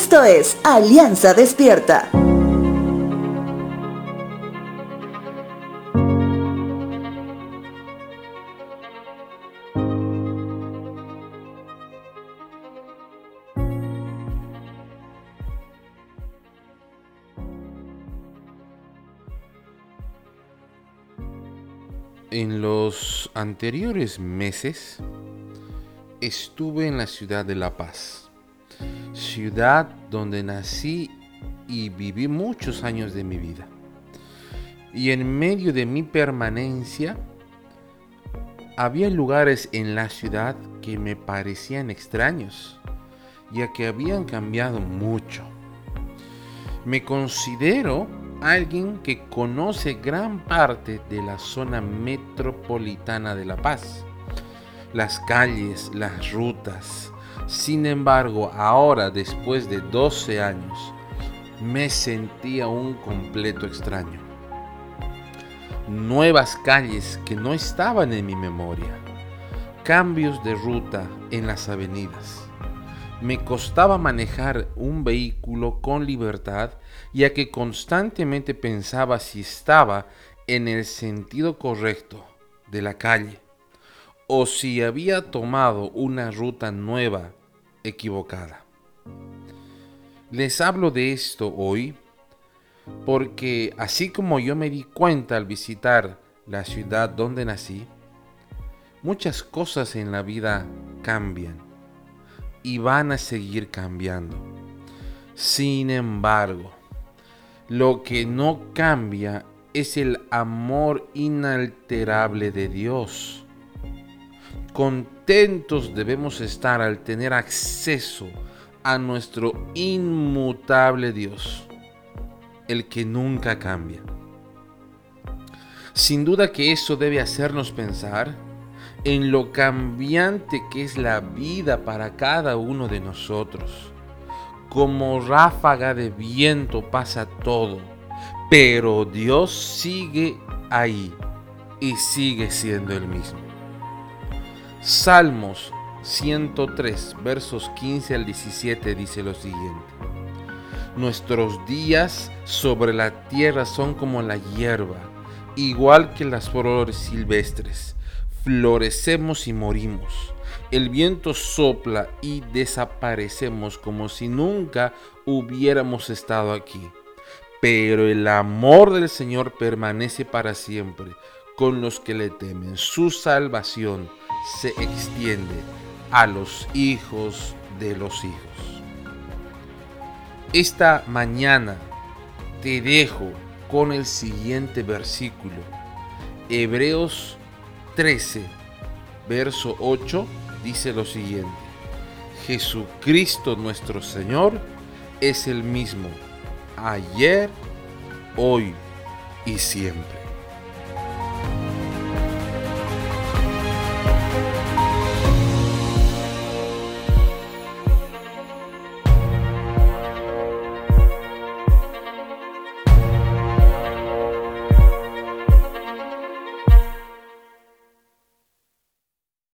Esto es Alianza Despierta. En los anteriores meses estuve en la ciudad de La Paz, ciudad donde nací y viví muchos años de mi vida. Y en medio de mi permanencia, había lugares en la ciudad que me parecían extraños, ya que habían cambiado mucho. Me considero alguien que conoce gran parte de la zona metropolitana de La Paz, las calles, las rutas. Sin embargo, ahora, después de 12 años, me sentía un completo extraño. Nuevas calles que no estaban en mi memoria, cambios de ruta en las avenidas me costaba manejar un vehículo con libertad, ya que constantemente pensaba si estaba en el sentido correcto de la calle o si había tomado una ruta nueva equivocada. Les hablo de esto hoy porque así como yo me di cuenta al visitar la ciudad donde nací, muchas cosas en la vida cambian y van a seguir cambiando. Sin embargo, lo que no cambia es el amor inalterable de Dios. Contentos debemos estar al tener acceso a nuestro inmutable Dios, el que nunca cambia. Sin duda que eso debe hacernos pensar en lo cambiante que es la vida para cada uno de nosotros. Como ráfaga de viento pasa todo, pero Dios sigue ahí y sigue siendo el mismo. Salmos 103, versos 15 al 17 dice lo siguiente. Nuestros días sobre la tierra son como la hierba, igual que las flores silvestres florecemos y morimos. El viento sopla y desaparecemos como si nunca hubiéramos estado aquí. Pero el amor del Señor permanece para siempre con los que le temen. Su salvación se extiende a los hijos de los hijos. Esta mañana te dejo con el siguiente versículo. Hebreos 13, verso 8, dice lo siguiente. Jesucristo nuestro Señor es el mismo ayer, hoy y siempre.